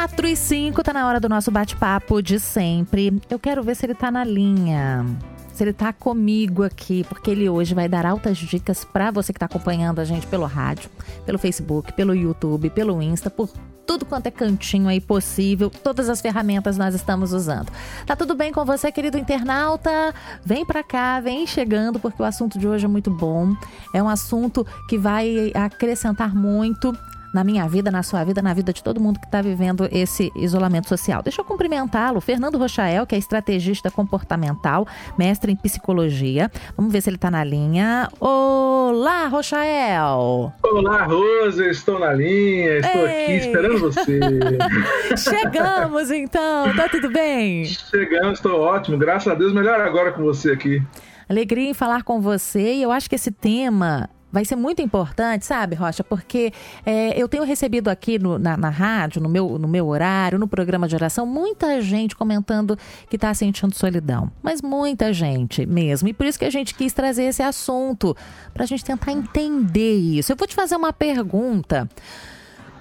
4 e 5, tá na hora do nosso bate-papo de sempre. Eu quero ver se ele tá na linha. Se ele tá comigo aqui, porque ele hoje vai dar altas dicas para você que tá acompanhando a gente pelo rádio, pelo Facebook, pelo YouTube, pelo Insta, por tudo quanto é cantinho aí possível, todas as ferramentas nós estamos usando. Tá tudo bem com você, querido internauta? Vem para cá, vem chegando, porque o assunto de hoje é muito bom. É um assunto que vai acrescentar muito na minha vida, na sua vida, na vida de todo mundo que está vivendo esse isolamento social. Deixa eu cumprimentá-lo, Fernando Rochael, que é estrategista comportamental, mestre em psicologia. Vamos ver se ele está na linha. Olá, Rochael! Olá, Rosa, estou na linha, estou Ei. aqui esperando você. Chegamos então, tá tudo bem? Chegamos, estou ótimo, graças a Deus, melhor agora com você aqui. Alegria em falar com você e eu acho que esse tema vai ser muito importante, sabe, Rocha? Porque é, eu tenho recebido aqui no, na, na, rádio, no meu, no meu horário, no programa de oração, muita gente comentando que está sentindo solidão. Mas muita gente mesmo. E por isso que a gente quis trazer esse assunto, para a gente tentar entender isso. Eu vou te fazer uma pergunta.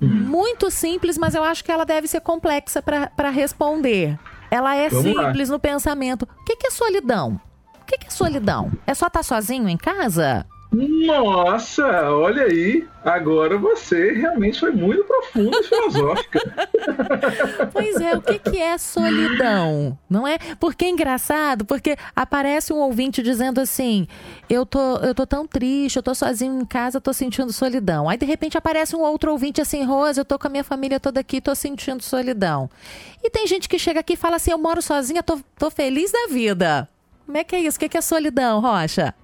Muito simples, mas eu acho que ela deve ser complexa para responder. Ela é Vamos simples lá. no pensamento. O que, que é solidão? O que, que é solidão? É só estar tá sozinho em casa? Nossa, olha aí. Agora você realmente foi muito profunda e filosófica. pois é, o que, que é solidão? Não é? Porque é engraçado, porque aparece um ouvinte dizendo assim: eu tô, eu tô tão triste, eu tô sozinho em casa, tô sentindo solidão. Aí de repente aparece um outro ouvinte assim: Rosa, eu tô com a minha família toda aqui, tô sentindo solidão. E tem gente que chega aqui e fala assim: eu moro sozinha, tô, tô feliz da vida. Como é que é isso? O que, que é solidão, Rocha?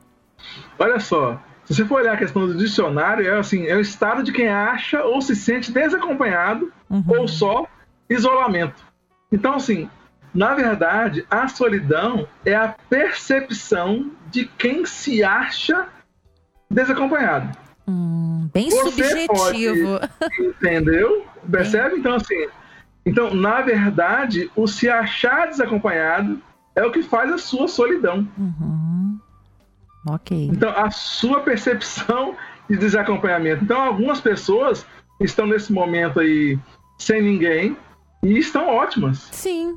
Olha só, se você for olhar a questão do dicionário, é assim, é o estado de quem acha ou se sente desacompanhado uhum. ou só isolamento. Então, assim, na verdade, a solidão é a percepção de quem se acha desacompanhado. Hum, bem você subjetivo. Pode, entendeu? Percebe? Então, assim, então, na verdade, o se achar desacompanhado é o que faz a sua solidão. Uhum. Ok. Então, a sua percepção de desacompanhamento. Então, algumas pessoas estão nesse momento aí sem ninguém e estão ótimas. Sim.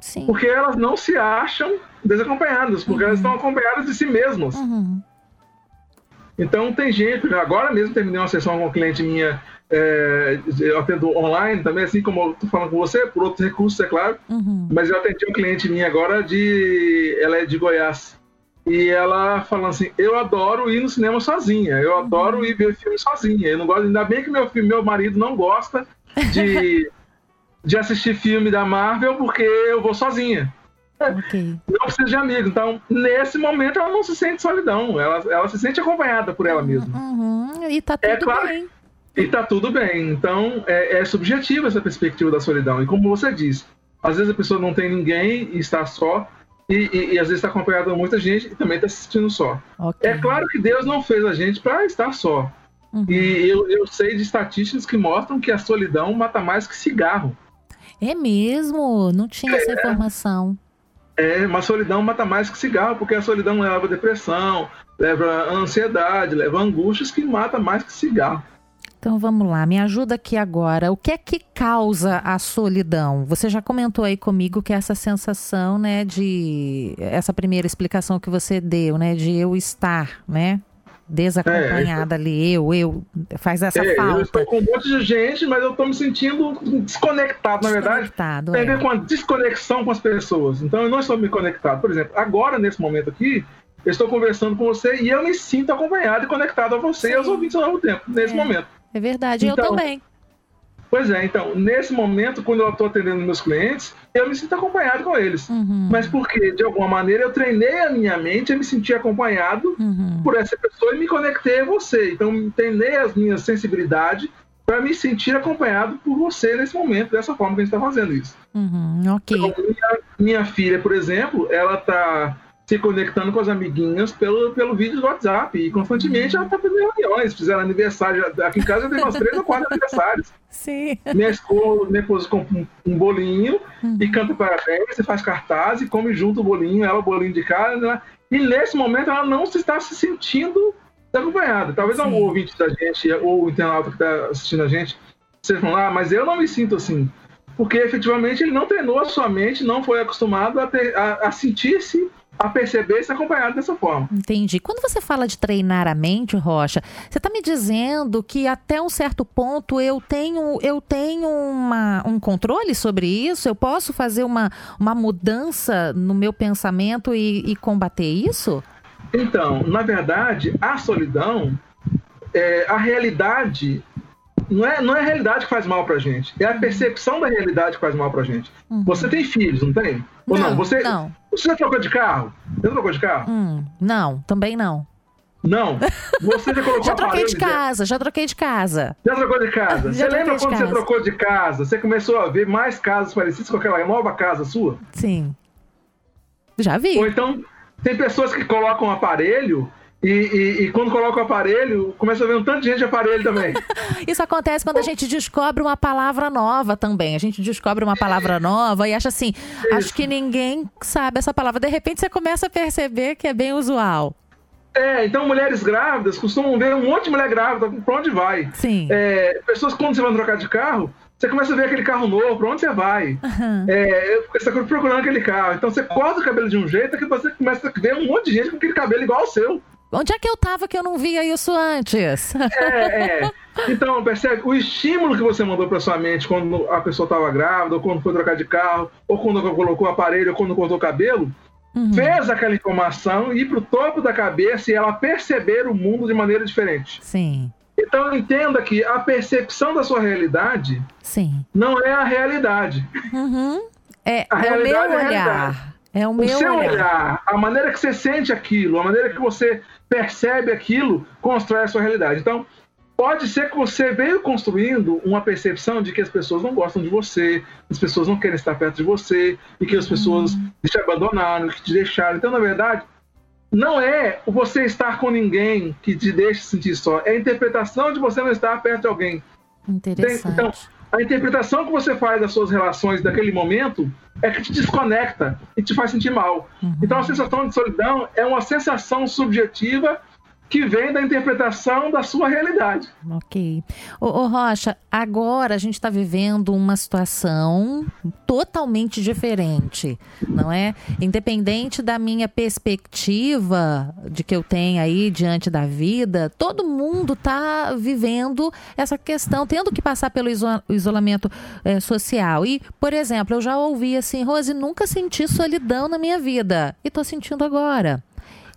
Sim. Porque elas não se acham desacompanhadas, porque uhum. elas estão acompanhadas de si mesmas. Uhum. Então, tem gente, agora mesmo terminei uma sessão com uma cliente minha, é, eu atendo online também, assim como eu estou falando com você, por outros recursos, é claro, uhum. mas eu atendi uma cliente minha agora de. Ela é de Goiás. E ela falando assim: Eu adoro ir no cinema sozinha, eu adoro ir ver filme sozinha. Eu não gosto, ainda bem que meu, meu marido não gosta de, de assistir filme da Marvel porque eu vou sozinha. Okay. Não precisa de amigo. Então, nesse momento, ela não se sente solidão. Ela, ela se sente acompanhada por ela mesma. Uhum. E tá é tudo é claro, bem. E tá tudo bem. Então, é, é subjetiva essa perspectiva da solidão. E como você disse, às vezes a pessoa não tem ninguém e está só. E, e, e, às vezes está acompanhado de muita gente e também está assistindo só. Okay. É claro que Deus não fez a gente para estar só. Uhum. E eu, eu sei de estatísticas que mostram que a solidão mata mais que cigarro. É mesmo? Não tinha é, essa informação. É, uma solidão mata mais que cigarro, porque a solidão leva depressão, leva ansiedade, leva angústias que mata mais que cigarro. Então vamos lá, me ajuda aqui agora. O que é que causa a solidão? Você já comentou aí comigo que essa sensação, né, de essa primeira explicação que você deu, né, de eu estar, né, desacompanhada é, ali, eu, eu, faz essa é, falta. Eu estou com um monte de gente, mas eu estou me sentindo desconectado, na verdade. Desconectado, tem a ver é. com a desconexão com as pessoas. Então eu não estou me conectado. Por exemplo, agora, nesse momento aqui, eu estou conversando com você e eu me sinto acompanhado e conectado a você Sim. e aos ouvintes ao mesmo tempo, nesse é. momento. É verdade, então, eu também. Pois é, então, nesse momento, quando eu estou atendendo meus clientes, eu me sinto acompanhado com eles. Uhum. Mas porque, de alguma maneira, eu treinei a minha mente a me sentir acompanhado uhum. por essa pessoa e me conectei a você. Então, treinei as minhas sensibilidades para me sentir acompanhado por você nesse momento, dessa forma que a gente está fazendo isso. Uhum, ok. Então, minha, minha filha, por exemplo, ela está se conectando com as amiguinhas pelo, pelo vídeo do WhatsApp. E constantemente ela tá fazendo reuniões, fizeram aniversário. Aqui em casa já tem umas três ou quatro aniversários. Sim. Minha esposa, minha esposa compra um, bolinho uhum. e canta parabéns, você faz cartaz e come junto o bolinho, ela o bolinho de cara. Né? E nesse momento ela não se está se sentindo acompanhada. Talvez Sim. algum ouvinte da gente, ou o internauta que está assistindo a gente, vocês vão lá, mas eu não me sinto assim. porque efetivamente ele não treinou a sua mente, não foi acostumado a, a, a sentir-se a perceber se acompanhado dessa forma. Entendi. Quando você fala de treinar a mente, Rocha, você está me dizendo que até um certo ponto eu tenho, eu tenho uma, um controle sobre isso? Eu posso fazer uma, uma mudança no meu pensamento e, e combater isso? Então, na verdade, a solidão, é, a realidade não é, não é a realidade que faz mal pra gente, é a uhum. percepção da realidade que faz mal pra gente. Uhum. Você tem filhos, não tem? Ou não? não? Você, não. você já trocou de carro? Você já trocou de carro? Hum, não, também não. Não. Você já colocou Já troquei de casa, já troquei de casa. Já trocou de casa? você lembra quando você trocou de casa? Você começou a ver mais casas parecidas com aquela nova casa sua? Sim. Já vi. Ou então, tem pessoas que colocam um aparelho e, e, e, quando coloca o aparelho, começa a ver um tanto de gente de aparelho também. Isso acontece quando a gente descobre uma palavra nova também. A gente descobre uma palavra nova e acha assim, Isso. acho que ninguém sabe essa palavra. De repente você começa a perceber que é bem usual. É, então mulheres grávidas costumam ver um monte de mulher grávida pra onde vai. Sim. É, pessoas, quando você vai trocar de carro, você começa a ver aquele carro novo, pra onde você vai? Uhum. É, você está procurando aquele carro. Então você corta o cabelo de um jeito que você começa a ver um monte de gente com aquele cabelo igual ao seu. Onde é que eu tava que eu não via isso antes? É, é. Então, percebe? O estímulo que você mandou para sua mente quando a pessoa estava grávida, ou quando foi trocar de carro, ou quando colocou o aparelho, ou quando cortou o cabelo, uhum. fez aquela informação ir para o topo da cabeça e ela perceber o mundo de maneira diferente. Sim. Então entenda que a percepção da sua realidade Sim. não é a realidade. Uhum. É, a é o meu é olhar. É o, o meu seu olhar. olhar, a maneira que você sente aquilo, a maneira que você percebe aquilo, constrói a sua realidade. Então, pode ser que você veio construindo uma percepção de que as pessoas não gostam de você, as pessoas não querem estar perto de você, e que as pessoas uhum. te abandonaram, que te deixaram. Então, na verdade, não é o você estar com ninguém que te deixa sentir só, é a interpretação de você não estar perto de alguém. Interessante. Então, a interpretação que você faz das suas relações daquele momento é que te desconecta e te faz sentir mal. Uhum. Então a sensação de solidão é uma sensação subjetiva que vem da interpretação da sua realidade. Ok. Ô, ô Rocha, agora a gente está vivendo uma situação totalmente diferente, não é? Independente da minha perspectiva de que eu tenho aí diante da vida, todo mundo está vivendo essa questão, tendo que passar pelo isolamento é, social. E, por exemplo, eu já ouvi assim, Rose, nunca senti solidão na minha vida. E estou sentindo agora.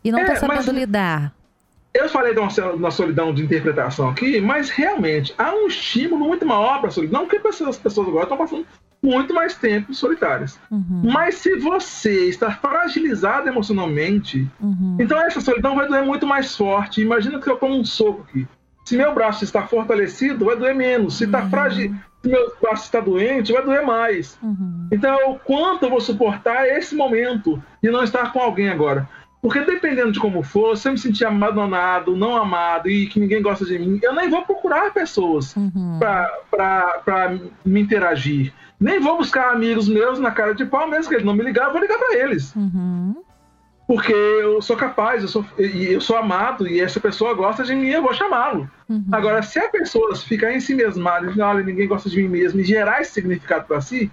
E não estou é, sabendo mas... lidar. Eu falei de uma, solidão de interpretação aqui, mas realmente há um estímulo muito maior para a solidão, porque as pessoas agora estão passando muito mais tempo solitárias. Uhum. Mas se você está fragilizado emocionalmente, uhum. então essa solidão vai doer muito mais forte. Imagina que eu tomo um soco aqui. Se meu braço está fortalecido, vai doer menos. Se está uhum. frágil, se meu braço está doente, vai doer mais. Uhum. Então, quanto eu vou suportar esse momento de não estar com alguém agora? Porque dependendo de como for, se eu me sentir abandonado, não amado e que ninguém gosta de mim, eu nem vou procurar pessoas uhum. para me interagir. Nem vou buscar amigos meus na cara de pau, mesmo que eles não me ligar, eu vou ligar para eles. Uhum. Porque eu sou capaz, eu sou, eu sou amado e essa pessoa gosta de mim, eu vou chamá-lo. Uhum. Agora, se a pessoa ficar em si mesma, e olha, ninguém gosta de mim mesmo, e gerar esse significado para si,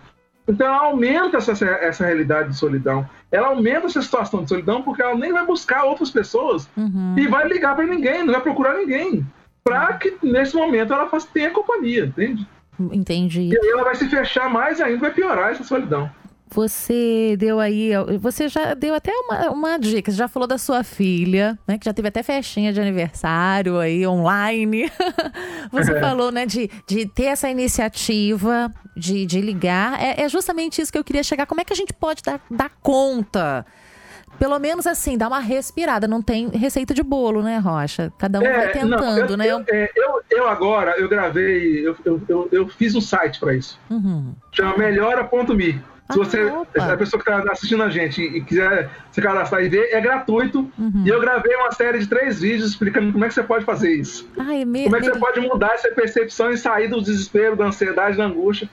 então ela aumenta essa, essa realidade de solidão. Ela aumenta essa situação de solidão porque ela nem vai buscar outras pessoas uhum. e vai ligar para ninguém, não vai procurar ninguém. Para que nesse momento ela faça, tenha companhia, entende? Entendi. E aí ela vai se fechar mais ainda, vai piorar essa solidão. Você deu aí, você já deu até uma, uma dica, você já falou da sua filha, né? Que já teve até festinha de aniversário aí online. você é. falou, né, de, de ter essa iniciativa de, de ligar. É, é, justamente isso que eu queria chegar. Como é que a gente pode dar, dar conta? Pelo menos assim, dar uma respirada. Não tem receita de bolo, né, Rocha? Cada um é, vai tentando, não, eu, né? Eu, é, eu, eu, agora, eu gravei, eu, eu, eu, fiz um site para isso. Uhum. Chama melhora.me. Se você, ah, a pessoa que está assistindo a gente e quiser se cadastrar e ver, é gratuito. Uhum. E eu gravei uma série de três vídeos explicando como é que você pode fazer isso. Ai, me, como é que me... você pode mudar essa percepção e sair do desespero, da ansiedade, da angústia.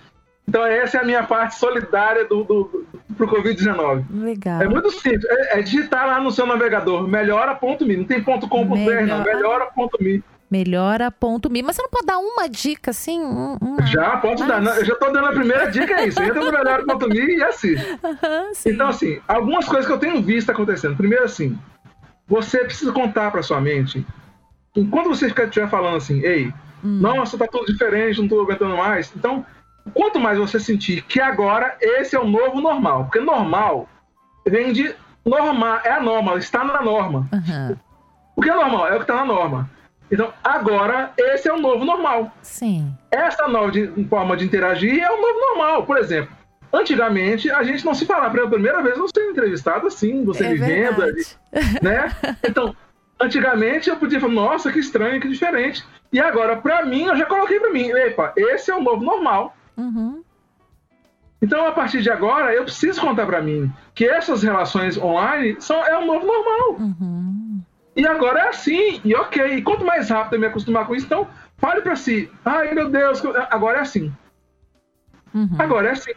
Então essa é a minha parte solidária do, do, do pro Covid-19. Legal. É muito simples. É, é, digitar lá no seu navegador, melhora.me. Não tem ponto .com.br, não. Melhora.me. Melhora.me. Mas você não pode dar uma dica assim? Uma... Já, posso Mas... dar. Eu já tô dando a primeira dica, é isso. Entra no Melhora.me e assiste. Uhum, então, assim, algumas coisas que eu tenho visto acontecendo. Primeiro, assim, você precisa contar para sua mente. Enquanto você estiver falando assim, ei, hum. nossa, tá tudo diferente, não tô aguentando mais. Então, quanto mais você sentir que agora esse é o novo normal, porque normal vem de normal, é a norma, está na norma. Uhum. O que é normal? É o que está na norma. Então, agora, esse é o novo normal. Sim. Essa nova de, forma de interagir é o novo normal. Por exemplo, antigamente, a gente não se falava pela primeira vez, não ser entrevistado assim, você é vivendo ali, né? Então, antigamente eu podia falar, nossa, que estranho, que diferente. E agora, para mim, eu já coloquei para mim, epa, esse é o novo normal. Uhum. Então, a partir de agora, eu preciso contar para mim que essas relações online são, é o novo normal. Uhum. E agora é assim, e ok. E quanto mais rápido eu me acostumar com isso, então, fale para si, ai meu Deus, agora é assim. Uhum. Agora é assim.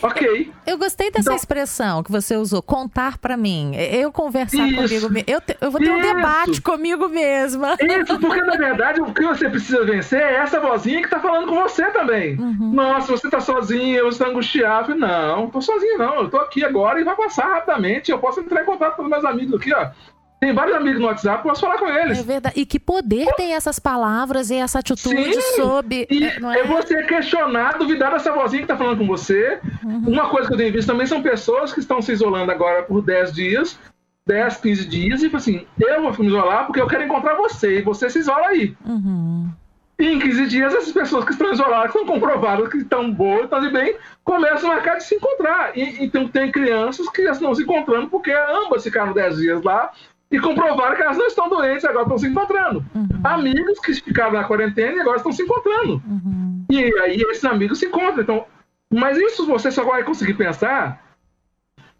Ok. Eu, eu gostei dessa então, expressão que você usou, contar para mim. Eu conversar isso, comigo mesmo. Eu, eu vou ter isso, um debate comigo mesma. Isso, porque na verdade o que você precisa vencer é essa vozinha que tá falando com você também. Uhum. Nossa, você tá sozinha, você tá angustiado. Não, tô sozinho não. Eu tô aqui agora e vai passar rapidamente. Eu posso entrar em contato com os meus amigos aqui, ó. Tem vários amigos no WhatsApp, posso falar com eles. É verdade. E que poder tem essas palavras e essa atitude Sim, sob. E é, é? é você questionar, duvidar dessa vozinha que tá falando com você. Uhum. Uma coisa que eu tenho visto também são pessoas que estão se isolando agora por 10 dias, 10, 15 dias, e assim, eu vou me isolar porque eu quero encontrar você, e você se isola aí. Uhum. E em 15 dias, essas pessoas que estão isoladas, que estão comprovadas que estão boas, estão de bem, começam a marcar de se encontrar. E, então tem crianças que já estão se encontrando porque ambas ficaram 10 dias lá e comprovaram que elas não estão doentes, agora estão se encontrando. Uhum. Amigos que ficaram na quarentena e agora estão se encontrando. Uhum. E aí esses amigos se encontram. Então, mas isso você só vai conseguir pensar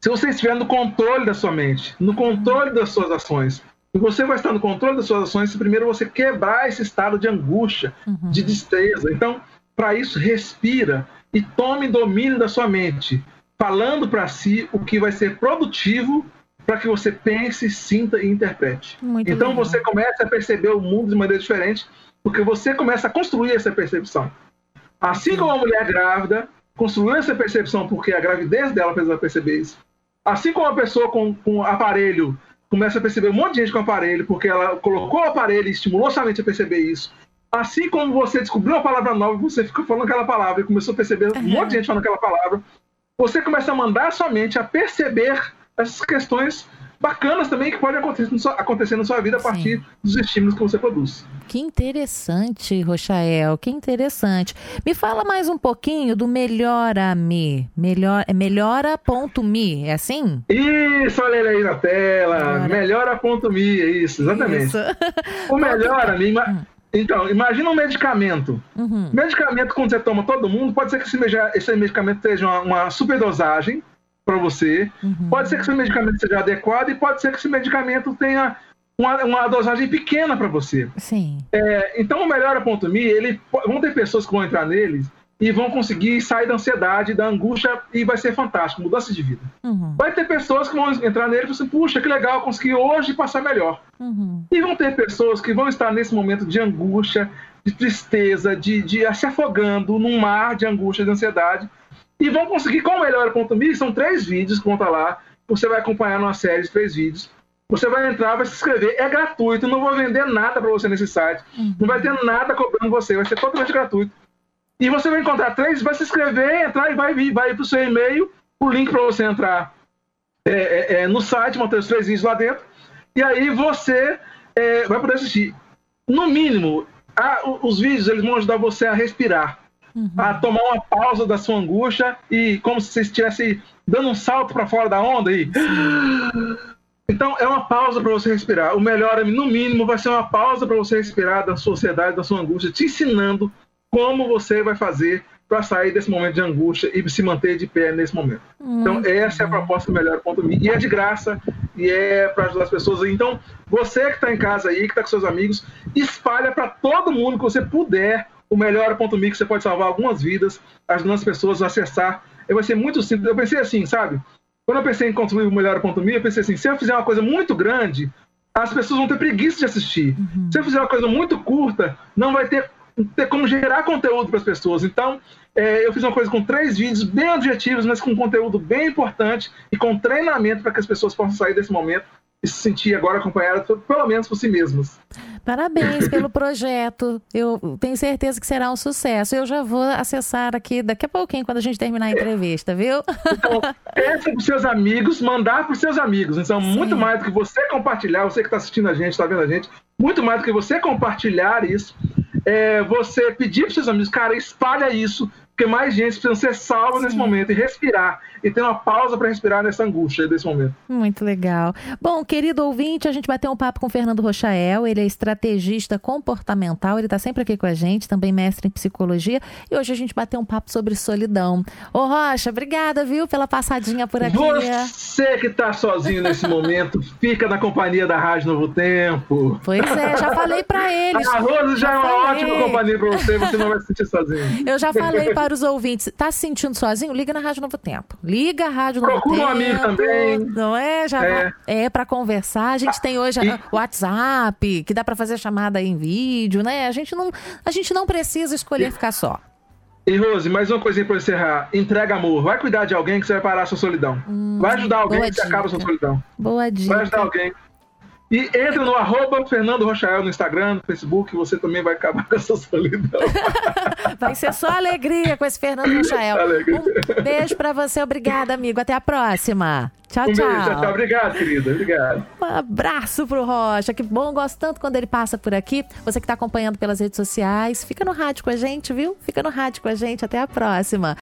se você estiver no controle da sua mente, no controle das suas ações. E você vai estar no controle das suas ações se primeiro você quebrar esse estado de angústia, uhum. de tristeza. Então, para isso, respira e tome domínio da sua mente, falando para si o que vai ser produtivo para que você pense, sinta e interprete. Muito então legal. você começa a perceber o mundo de maneira diferente, porque você começa a construir essa percepção. Assim como a mulher grávida construiu essa percepção porque a gravidez dela fez ela perceber isso. Assim como a pessoa com, com aparelho começa a perceber um monte de gente com aparelho porque ela colocou o aparelho e estimulou sua mente a perceber isso. Assim como você descobriu uma palavra nova, você ficou falando aquela palavra e começou a perceber um monte de gente falando aquela palavra, você começa a mandar a sua mente a perceber essas questões bacanas também que podem acontecer, acontecer na sua vida a partir Sim. dos estímulos que você produz. Que interessante, Rochael, que interessante. Me fala mais um pouquinho do Melhora-me. Melhor, é melhora.me, é assim? Isso, olha ele aí na tela. Melhora.me, é isso, exatamente. Isso. O Melhora-me... Hum. Então, imagina um medicamento. Uhum. Medicamento, quando você toma todo mundo, pode ser que esse, medicamento seja uma, uma superdosagem, para você. Uhum. Pode ser que esse medicamento seja adequado e pode ser que esse medicamento tenha uma, uma dosagem pequena para você. Sim. É, então, o Melhora.me, ele vão ter pessoas que vão entrar neles e vão conseguir sair da ansiedade, da angústia e vai ser fantástico, mudança de vida. Uhum. Vai ter pessoas que vão entrar nele e assim, puxa, que legal, consegui hoje passar melhor. Uhum. E vão ter pessoas que vão estar nesse momento de angústia, de tristeza, de, de se afogando num mar de angústia, de ansiedade, e vão conseguir com o melhor.me, são três vídeos que vão estar lá. Você vai acompanhar uma série de três vídeos. Você vai entrar, vai se inscrever, é gratuito, não vou vender nada para você nesse site. Uhum. Não vai ter nada cobrando você, vai ser totalmente gratuito. E você vai encontrar três, vai se inscrever, entrar e vai vir, vai ir para o seu e-mail, o link para você entrar é, é, é, no site, manter os três vídeos lá dentro. E aí você é, vai poder assistir. No mínimo, a, os vídeos eles vão ajudar você a respirar uhum. a tomar uma pausa da sua angústia e como se você estivesse dando um salto para fora da onda e então é uma pausa para você respirar. O melhor, no mínimo, vai ser uma pausa para você respirar da sua ansiedade, da sua angústia, te ensinando como você vai fazer para sair desse momento de angústia e se manter de pé nesse momento. Então, essa é a proposta do Melhor.me. E é de graça, e é para ajudar as pessoas. Então, você que está em casa aí, que está com seus amigos, espalha para todo mundo que você puder o melhor.me que você pode salvar algumas vidas, ajudando as pessoas a acessar. Vai ser muito simples. Eu pensei assim, sabe? Quando eu pensei em construir o melhor.me, eu pensei assim, se eu fizer uma coisa muito grande, as pessoas vão ter preguiça de assistir. Uhum. Se eu fizer uma coisa muito curta, não vai ter, ter como gerar conteúdo para as pessoas. Então, é, eu fiz uma coisa com três vídeos bem objetivos, mas com conteúdo bem importante e com treinamento para que as pessoas possam sair desse momento se sentir agora acompanhada, pelo menos por si mesmas. Parabéns pelo projeto. Eu tenho certeza que será um sucesso. Eu já vou acessar aqui daqui a pouquinho, quando a gente terminar a entrevista, viu? Então, peça para os seus amigos, mandar para os seus amigos. Então, Sim. muito mais do que você compartilhar, você que está assistindo a gente, está vendo a gente, muito mais do que você compartilhar isso, é você pedir para os seus amigos, cara, espalha isso, porque mais gente precisa ser salva Sim. nesse momento e respirar e ter uma pausa para respirar nessa angústia desse momento. Muito legal. Bom, querido ouvinte, a gente bateu um papo com o Fernando Rochael, ele é estrategista comportamental, ele está sempre aqui com a gente, também mestre em psicologia, e hoje a gente bateu um papo sobre solidão. Ô Rocha, obrigada, viu, pela passadinha por aqui. Você que está sozinho nesse momento, fica na companhia da Rádio Novo Tempo. Pois é, já falei para eles. A Rosa já, já é uma falei. ótima companhia para você, você não vai se sentir sozinho. Eu já falei para para os ouvintes, tá se sentindo sozinho? Liga na Rádio Novo Tempo. Liga a Rádio Novo Procura Tempo. Procura um amigo também. Não é? Já é, é para conversar. A gente tem hoje o WhatsApp, que dá para fazer chamada em vídeo, né? A gente não, a gente não precisa escolher e... ficar só. E Rose, mais uma coisinha para encerrar. Entrega amor. Vai cuidar de alguém que você vai parar a sua solidão. Hum, vai ajudar alguém que você acaba a sua solidão. Boa dica. Vai ajudar alguém. E entra no arroba Fernando Rochael no Instagram, no Facebook, você também vai acabar com essa solidão. vai ser só alegria com esse Fernando Rochael. Alegria. Um beijo para você, obrigada, amigo. Até a próxima. Tchau, um tchau. Beijo, tchau. Obrigado, querida. Obrigado. Um abraço pro Rocha. Que bom, gosto tanto quando ele passa por aqui. Você que está acompanhando pelas redes sociais, fica no rádio com a gente, viu? Fica no rádio com a gente. Até a próxima.